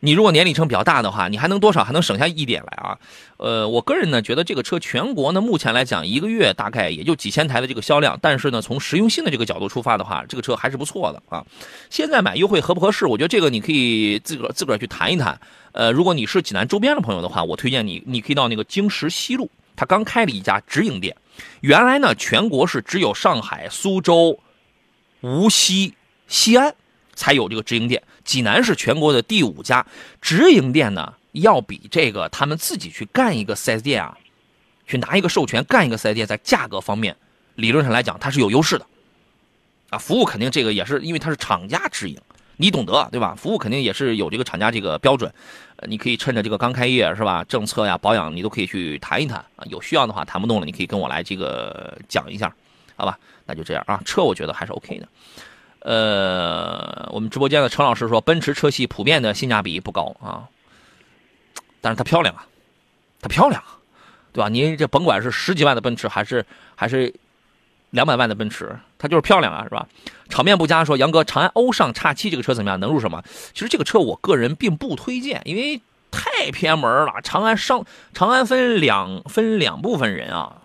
你如果年里程比较大的话，你还能多少还能省下一点来啊？呃，我个人呢觉得这个车全国呢目前来讲一个月大概也就几千台的这个销量，但是呢从实用性的这个角度出发的话，这个车还是不错的啊。现在买优惠合不合适？我觉得这个你可以自个儿自个儿去谈一谈。呃，如果你是济南周边的朋友的话，我推荐你，你可以到那个京石西路，它刚开了一家直营店。原来呢，全国是只有上海、苏州、无锡、西安才有这个直营店，济南是全国的第五家直营店呢。要比这个他们自己去干一个 4S 店啊，去拿一个授权干一个 4S 店，在价格方面，理论上来讲它是有优势的，啊，服务肯定这个也是因为它是厂家直营，你懂得对吧？服务肯定也是有这个厂家这个标准，呃，你可以趁着这个刚开业是吧？政策呀、保养你都可以去谈一谈啊，有需要的话谈不动了，你可以跟我来这个讲一下，好吧？那就这样啊，车我觉得还是 OK 的。呃，我们直播间的陈老师说，奔驰车系普遍的性价比不高啊，但是它漂亮啊，它漂亮啊，对吧？您这甭管是十几万的奔驰，还是还是两百万的奔驰，它就是漂亮啊，是吧？场面不佳说，杨哥，长安欧尚 X 七这个车怎么样？能入手吗？其实这个车我个人并不推荐，因为太偏门了。长安商长安分两分两部分人啊。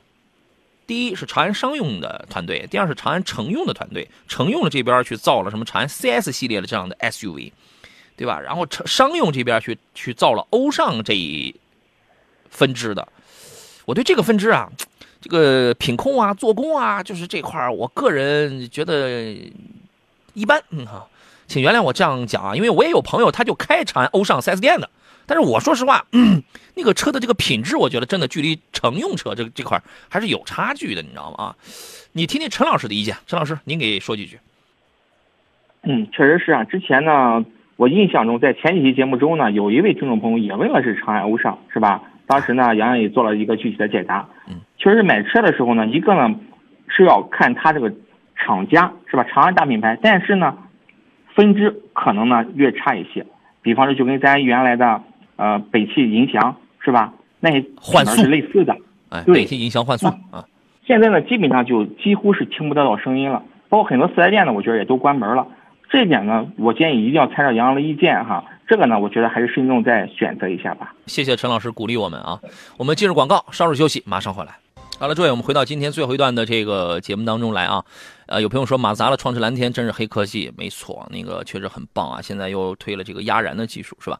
第一是长安商用的团队，第二是长安乘用的团队。乘用的这边去造了什么长安 CS 系列的这样的 SUV，对吧？然后商商用这边去去造了欧尚这一分支的。我对这个分支啊，这个品控啊、做工啊，就是这块我个人觉得一般。嗯哈，请原谅我这样讲啊，因为我也有朋友他就开长安欧尚 4S 店的。但是我说实话，嗯，那个车的这个品质，我觉得真的距离乘用车这这块还是有差距的，你知道吗？啊，你听听陈老师的意见，陈老师您给说几句。嗯，确实是啊。之前呢，我印象中在前几期节目中呢，有一位听众朋友也问了是长安欧尚，是吧？当时呢，洋洋也做了一个具体的解答。嗯，确实买车的时候呢，一个呢是要看它这个厂家，是吧？长安大品牌，但是呢，分支可能呢略差一些。比方说，就跟咱原来的。呃，北汽银翔是吧？那些换速是类似的。哎，北汽银翔换速啊。现在呢，基本上就几乎是听不得到声音了。包括很多四 S 店呢，我觉得也都关门了。这一点呢，我建议一定要参照杨洋的意见哈。这个呢，我觉得还是慎重再选择一下吧。谢谢陈老师鼓励我们啊。我们进入广告，稍事休息，马上回来。好了，诸位，我们回到今天最后一段的这个节目当中来啊。呃，有朋友说马自达的创驰蓝天真是黑科技，没错，那个确实很棒啊。现在又推了这个压燃的技术，是吧？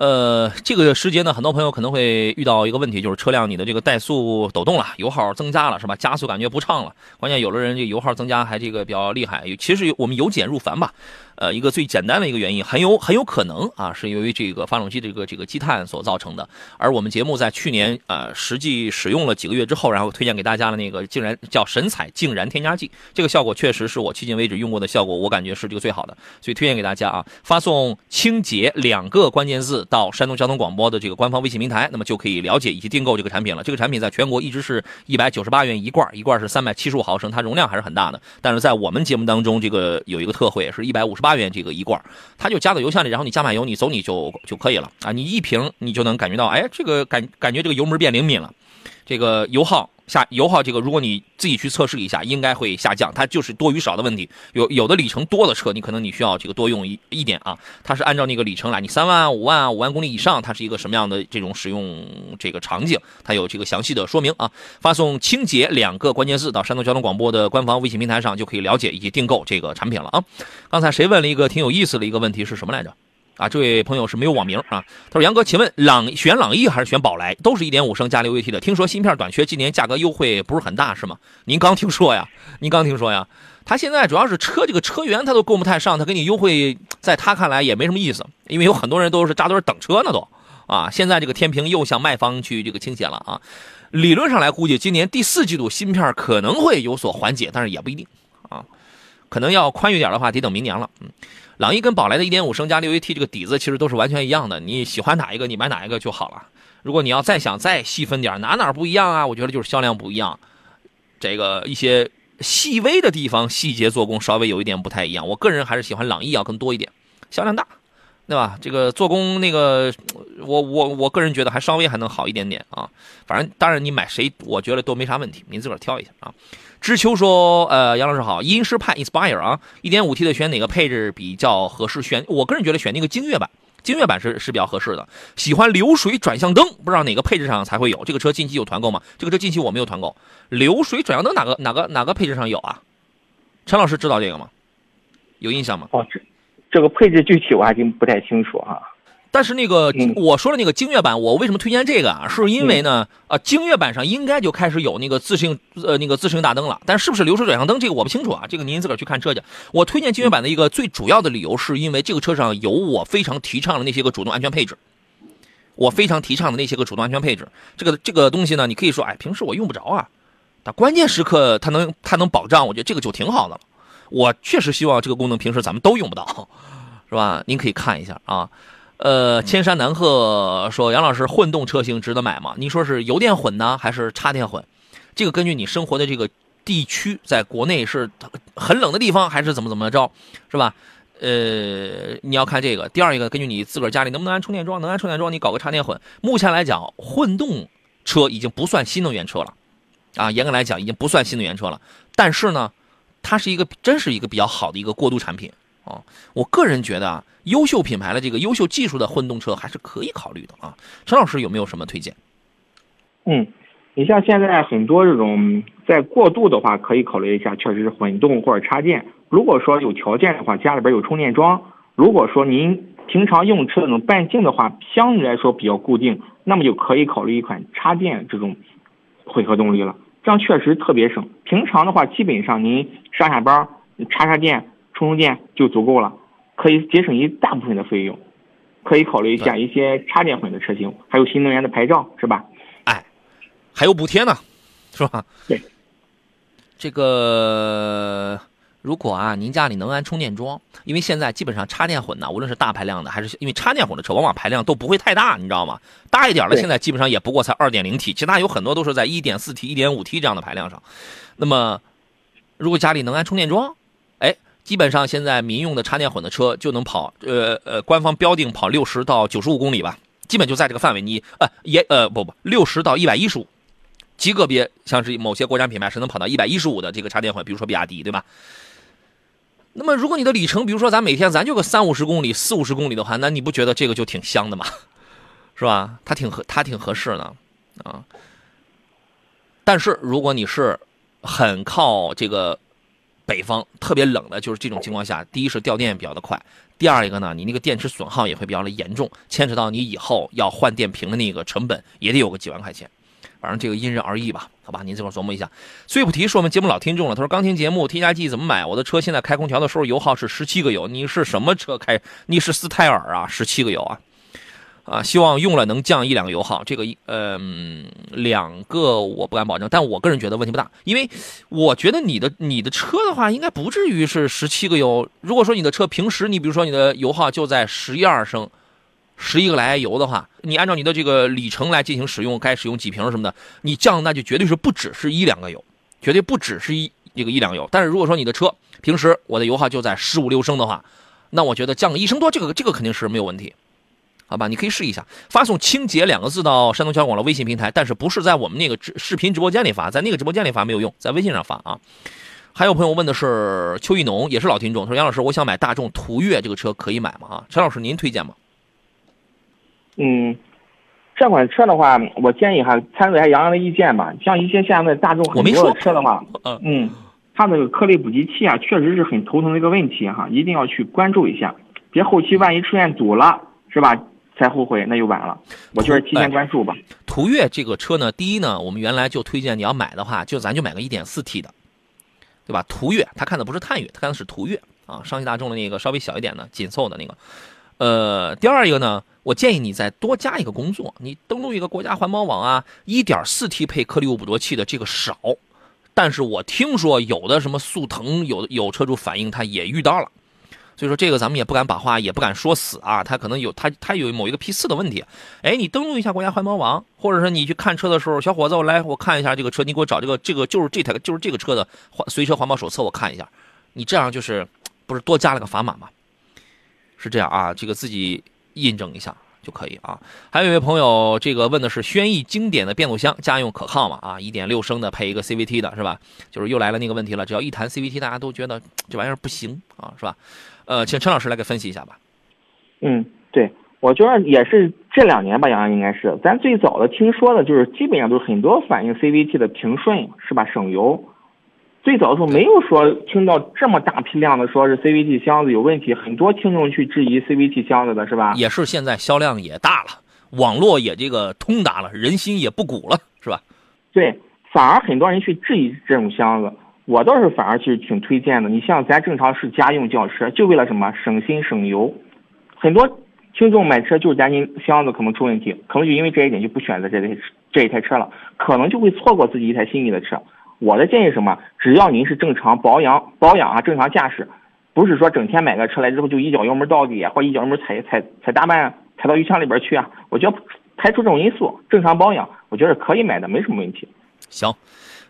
呃，这个时节呢，很多朋友可能会遇到一个问题，就是车辆你的这个怠速抖动了，油耗增加了，是吧？加速感觉不畅了。关键有的人这油耗增加还这个比较厉害。其实我们由简入繁吧，呃，一个最简单的一个原因，很有很有可能啊，是由于这个发动机这个这个积碳所造成的。而我们节目在去年呃实际使用了几个月之后，然后推荐给大家的那个竟然叫神采净燃添加剂，这个效果确实是我迄今为止用过的效果，我感觉是这个最好的，所以推荐给大家啊。发送“清洁”两个关键字。到山东交通广播的这个官方微信平台，那么就可以了解以及订购这个产品了。这个产品在全国一直是一百九十八元一罐，一罐是三百七十五毫升，它容量还是很大的。但是在我们节目当中，这个有一个特惠，是一百五十八八元这个一罐，它就加到油箱里，然后你加满油，你走你就就可以了啊！你一瓶你就能感觉到，哎，这个感感觉这个油门变灵敏了，这个油耗。下油耗这个，如果你自己去测试一下，应该会下降。它就是多与少的问题。有有的里程多的车，你可能你需要这个多用一一点啊。它是按照那个里程来，你三万、五万、五万公里以上，它是一个什么样的这种使用这个场景？它有这个详细的说明啊。发送“清洁”两个关键字到山东交通广播的官方微信平台上，就可以了解以及订购这个产品了啊。刚才谁问了一个挺有意思的一个问题是什么来着？啊，这位朋友是没有网名啊。他说：“杨哥，请问朗选朗逸还是选宝来？都是一点五升加六 AT 的。听说芯片短缺，今年价格优惠不是很大，是吗？您刚听说呀？您刚听说呀？他现在主要是车这个车源他都供不太上，他给你优惠，在他看来也没什么意思，因为有很多人都是扎堆等车呢都。啊，现在这个天平又向卖方去这个倾斜了啊。理论上来估计，今年第四季度芯片可能会有所缓解，但是也不一定啊。可能要宽裕点的话，得等明年了。嗯。”朗逸跟宝来的1.5升加 6AT 这个底子其实都是完全一样的，你喜欢哪一个你买哪一个就好了。如果你要再想再细分点，哪哪不一样啊？我觉得就是销量不一样，这个一些细微的地方细节做工稍微有一点不太一样。我个人还是喜欢朗逸要更多一点，销量大，对吧？这个做工那个，我我我个人觉得还稍微还能好一点点啊。反正当然你买谁，我觉得都没啥问题，您自个儿挑一下啊。知秋说：“呃，杨老师好，英诗派 Inspire 啊，1.5T 的选哪个配置比较合适？选我个人觉得选那个精悦版，精悦版是是比较合适的。喜欢流水转向灯，不知道哪个配置上才会有。这个车近期有团购吗？这个车近期我没有团购。流水转向灯哪个哪个哪个配置上有啊？陈老师知道这个吗？有印象吗？哦，这这个配置具体我还真不太清楚哈。”但是那个我说的那个精越版，我为什么推荐这个啊？是因为呢，啊，精越版上应该就开始有那个自适应呃那个自适应大灯了，但是不是流水转向灯这个我不清楚啊，这个您自个儿去看车去。我推荐精越版的一个最主要的理由，是因为这个车上有我非常提倡的那些个主动安全配置。我非常提倡的那些个主动安全配置。这个这个东西呢，你可以说，哎，平时我用不着啊，但关键时刻它能它能保障，我觉得这个就挺好的了。我确实希望这个功能平时咱们都用不到，*laughs* 是吧？您可以看一下啊。呃，千山南鹤说，杨老师，混动车型值得买吗？你说是油电混呢，还是插电混？这个根据你生活的这个地区，在国内是很冷的地方，还是怎么怎么着，是吧？呃，你要看这个。第二一个，根据你自个儿家里能不能安充电桩，能安充电桩，你搞个插电混。目前来讲，混动车已经不算新能源车了，啊，严格来讲已经不算新能源车了。但是呢，它是一个真是一个比较好的一个过渡产品。啊，我个人觉得啊，优秀品牌的这个优秀技术的混动车还是可以考虑的啊。陈老师有没有什么推荐？嗯，你像现在很多这种在过渡的话，可以考虑一下，确实是混动或者插电。如果说有条件的话，家里边有充电桩；如果说您平常用车那种半径的话，相对来说比较固定，那么就可以考虑一款插电这种混合动力了。这样确实特别省。平常的话，基本上您上下班插插电。充充电就足够了，可以节省一大部分的费用，可以考虑一下一些插电混的车型，还有新能源的牌照，是吧？哎，还有补贴呢，是吧？对。这个如果啊，您家里能安充电桩，因为现在基本上插电混呢，无论是大排量的，还是因为插电混的车，往往排量都不会太大，你知道吗？大一点的现在基本上也不过才二点零 T，其他有很多都是在一点四 T、一点五 T 这样的排量上。那么，如果家里能安充电桩，哎。基本上现在民用的插电混的车就能跑，呃呃，官方标定跑六十到九十五公里吧，基本就在这个范围。你呃也呃不不，六十到一百一十五，极个别像是某些国产品牌是能跑到一百一十五的这个插电混，比如说比亚迪，对吧？那么如果你的里程，比如说咱每天咱就个三五十公里、四五十公里的话，那你不觉得这个就挺香的吗？是吧？它挺合，它挺合适的啊。但是如果你是很靠这个。北方特别冷的，就是这种情况下，第一是掉电比较的快，第二一个呢，你那个电池损耗也会比较的严重，牵扯到你以后要换电瓶的那个成本，也得有个几万块钱。反正这个因人而异吧，好吧，您这块琢磨一下。碎普提是我们节目老听众了，他说刚听节目，添加剂怎么买？我的车现在开空调的时候油耗是十七个油，你是什么车开？你是斯泰尔啊，十七个油啊？啊，希望用了能降一两个油耗，这个一嗯两个我不敢保证，但我个人觉得问题不大，因为我觉得你的你的车的话应该不至于是十七个油。如果说你的车平时你比如说你的油耗就在十一二升，十一个来油的话，你按照你的这个里程来进行使用，该使用几瓶什么的，你降那就绝对是不只是一两个油，绝对不只是一这个一两油。但是如果说你的车平时我的油耗就在十五六升的话，那我觉得降个一升多，这个这个肯定是没有问题。好吧，你可以试一下，发送“清洁”两个字到山东交广的微信平台，但是不是在我们那个直视频直播间里发，在那个直播间里发没有用，在微信上发啊。还有朋友问的是邱一农，也是老听众，说杨老师，我想买大众途岳这个车，可以买吗？啊，陈老师您推荐吗？嗯，这款车的话，我建议哈参考一下杨洋的意见吧。像一些现在大众很多的车的话，嗯，它那个颗粒补给器啊，确实是很头疼的一个问题哈，一定要去关注一下，别后期万一出现堵了，是吧？再后悔那就晚了，我就是提前关注吧。途岳这个车呢，第一呢，我们原来就推荐你要买的话，就咱就买个 1.4T 的，对吧？途岳他看的不是探岳，他看的是途岳啊，上汽大众的那个稍微小一点的、紧凑的那个。呃，第二一个呢，我建议你再多加一个工作，你登录一个国家环保网啊，1.4T 配颗粒物捕捉器的这个少，但是我听说有的什么速腾有有车主反映他也遇到了。所以说这个咱们也不敢把话也不敢说死啊，他可能有他他有某一个批次的问题。哎，你登录一下国家环保网，或者说你去看车的时候，小伙子，我来我看一下这个车，你给我找这个这个就是这台就是这个车的环随车环保手册，我看一下。你这样就是不是多加了个砝码吗？是这样啊，这个自己印证一下就可以啊。还有一位朋友，这个问的是轩逸经典的变速箱家用可靠吗？啊，一点六升的配一个 CVT 的是吧？就是又来了那个问题了，只要一谈 CVT，大家都觉得这玩意儿不行啊，是吧？呃，请陈老师来给分析一下吧。嗯，对，我觉得也是这两年吧，杨洋应该是咱最早的听说的，就是基本上都是很多反映 CVT 的平顺是吧，省油。最早的时候没有说听到这么大批量的说是 CVT 箱子有问题，很多听众去质疑 CVT 箱子的是吧？也是现在销量也大了，网络也这个通达了，人心也不古了，是吧？对，反而很多人去质疑这种箱子。我倒是反而是挺推荐的。你像咱正常是家用轿车，就为了什么省心省油。很多听众买车就是担心箱子可能出问题，可能就因为这一点就不选择这台这一台车了，可能就会错过自己一台心仪的车。我的建议是什么？只要您是正常保养保养啊，正常驾驶，不是说整天买个车来之后就一脚油门到底，或一脚油门踩踩踩大半踩到油箱里边去啊。我觉得排除这种因素，正常保养，我觉得可以买的，没什么问题。行，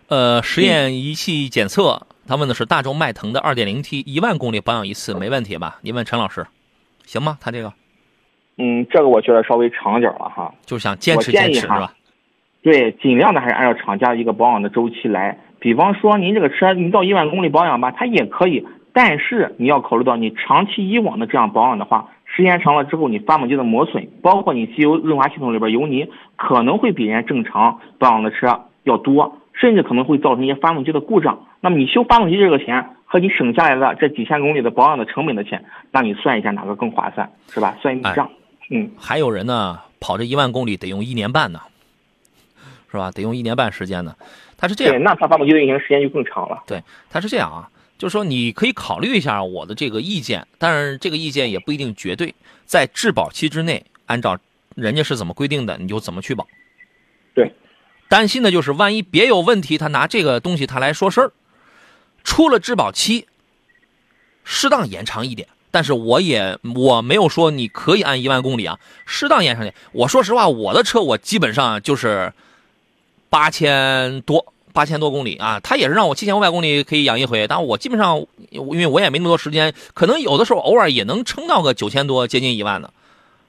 呃，实验仪器检测，他问的是大众迈腾的 2.0T，一万公里保养一次，没问题吧？你问陈老师，行吗？他这个嗯，这个我觉得稍微长点了哈。就是想坚持坚持是吧？对，尽量的还是按照厂家一个保养的周期来。比方说，您这个车您到一万公里保养吧，它也可以，但是你要考虑到你长期以往的这样保养的话，时间长了之后，你发动机的磨损，包括你机油润滑系统里边油泥，可能会比人家正常保养的车要多，甚至可能会造成一些发动机的故障。那么你修发动机这个钱和你省下来的这几千公里的保养的成本的钱，那你算一下哪个更划算，是吧？算一笔账。嗯，还有人呢，跑这一万公里得用一年半呢，是吧？得用一年半时间呢。他是这对，样，那它发动机的运行时间就更长了。对，他是这样啊，就是说你可以考虑一下我的这个意见，但是这个意见也不一定绝对，在质保期之内，按照人家是怎么规定的，你就怎么去保。对，担心的就是万一别有问题，他拿这个东西他来说事儿，出了质保期，适当延长一点。但是我也我没有说你可以按一万公里啊，适当延长点。我说实话，我的车我基本上就是八千多八千多公里啊，他也是让我七千五百公里可以养一回，但我基本上因为我也没那么多时间，可能有的时候偶尔也能撑到个九千多，接近一万的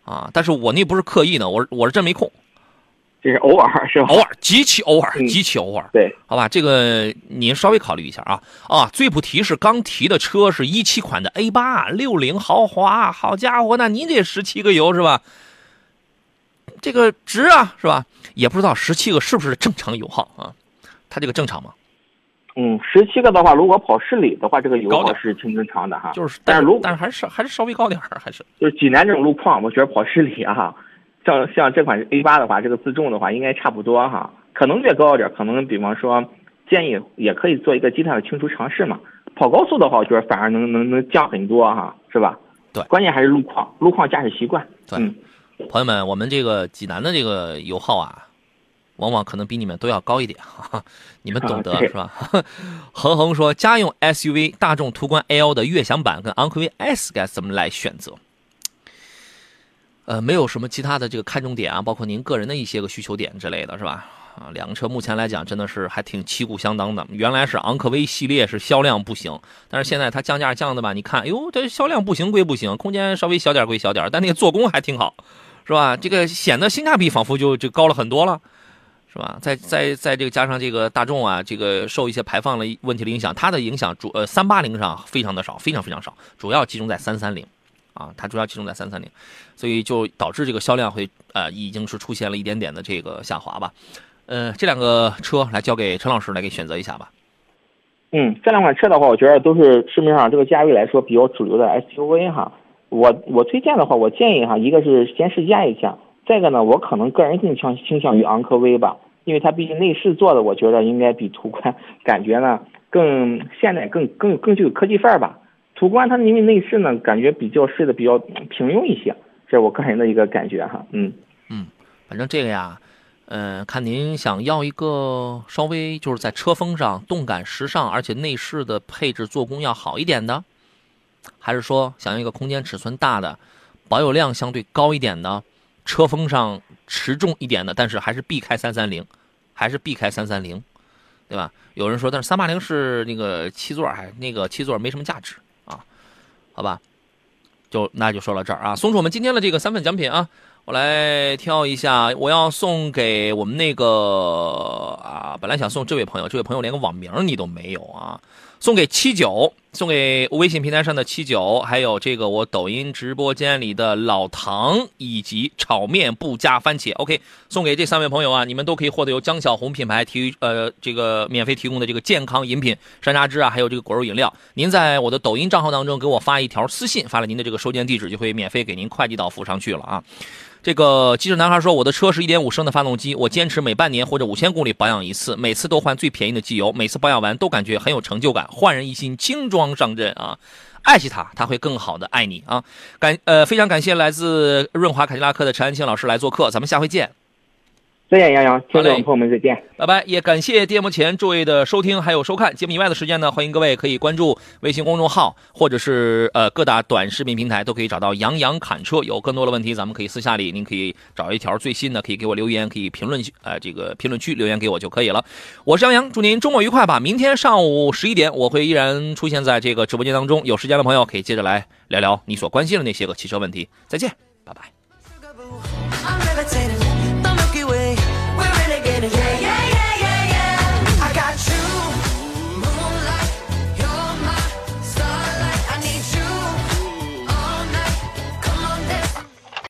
啊。但是我那不是刻意的，我我是真没空，这是偶尔是吧？偶尔极其偶尔嗯极其偶尔。对，好吧，这个您稍微考虑一下啊啊！最不提是刚提的车是一七款的 A 八六零豪华，好家伙，那您得十七个油是吧？这个值啊是吧？也不知道十七个是不是正常油耗啊？它这个正常吗？嗯，十七个的话，如果跑市里的话，这个油耗是挺正常的哈。就是，但是如但是还是还是稍微高点儿，还是就是济南这种路况，我觉得跑市里啊，*laughs* 像像这款 A 八的话，这个自重的话应该差不多哈，可能略高一点，可能比方说建议也可以做一个积碳的清除尝试嘛。跑高速的话，我觉得反而能能能降很多哈，是吧？对关键还是路况，路况驾驶习惯。对嗯，朋友们，我们这个济南的这个油耗啊，往往可能比你们都要高一点，哈哈，你们懂得、是吧？*laughs* 恒恒说，家用 SUV 大众途观 L 的悦享版跟昂科威 S 该怎么来选择？呃，没有什么其他的这个看重点啊，包括您个人的一些个需求点之类的，是吧？啊，两个车目前来讲真的是还挺旗鼓相当的。原来是昂科威系列是销量不行，但是现在它降价降的吧，你看，哎呦，这销量不行归不行，空间稍微小点归小点，但那个做工还挺好，是吧？这个显得性价比仿佛就就高了很多了。是吧？再再再这个加上这个大众啊，这个受一些排放的问题的影响，它的影响主呃三八零上非常的少，非常非常少，主要集中在三三零，啊，它主要集中在三三零，所以就导致这个销量会呃已经是出现了一点点的这个下滑吧。呃，这两个车来交给陈老师来给选择一下吧。嗯，这两款车的话，我觉得都是市面上这个价位来说比较主流的 SUV 哈。我我推荐的话，我建议哈，一个是先试驾一下，再一个呢，我可能个人更倾倾向于昂科威吧，因为它毕竟内饰做的，我觉得应该比途观感觉呢更现代、更更更具有科技范儿吧。途观它因为内饰呢，感觉比较设的比较平庸一些，这是我个人的一个感觉哈。嗯，反正这个呀，嗯、看您想要一个稍微就是在车风上动感时尚，而且内饰的配置做工要好一点的，还是说想要一个空间尺寸大的、保有量相对高一点的、车风上持重一点的，但是还是避开三三零，还是避开三三零，对吧？有人说，但是三八零是那个七座，还那个七座没什么价值啊，好吧？就那就说到这儿啊，送出我们今天的这个三份奖品啊。我来挑一下，我要送给我们那个啊，本来想送这位朋友，这位朋友连个网名你都没有啊，送给七九，送给微信平台上的七九，还有这个我抖音直播间里的老唐，以及炒面不加番茄，OK，送给这三位朋友啊，你们都可以获得由江小红品牌提呃这个免费提供的这个健康饮品山楂汁啊，还有这个果肉饮料。您在我的抖音账号当中给我发一条私信，发了您的这个收件地址，就会免费给您快递到府上去了啊。这个机智男孩说：“我的车是一点五升的发动机，我坚持每半年或者五千公里保养一次，每次都换最便宜的机油，每次保养完都感觉很有成就感，焕然一新，轻装上阵啊！爱惜它，它会更好的爱你啊！感呃，非常感谢来自润华凯迪拉克的陈安庆老师来做客，咱们下回见。再见，杨洋，听好嘞众朋友们再见。拜拜！也感谢电幕前诸位的收听还有收看。节目以外的时间呢，欢迎各位可以关注微信公众号，或者是呃各大短视频平台都可以找到杨洋侃车。有更多的问题，咱们可以私下里您可以找一条最新的，可以给我留言，可以评论呃这个评论区留言给我就可以了。我是杨洋，祝您周末愉快吧！明天上午十一点，我会依然出现在这个直播间当中。有时间的朋友可以接着来聊聊你所关心的那些个汽车问题。再见，拜拜。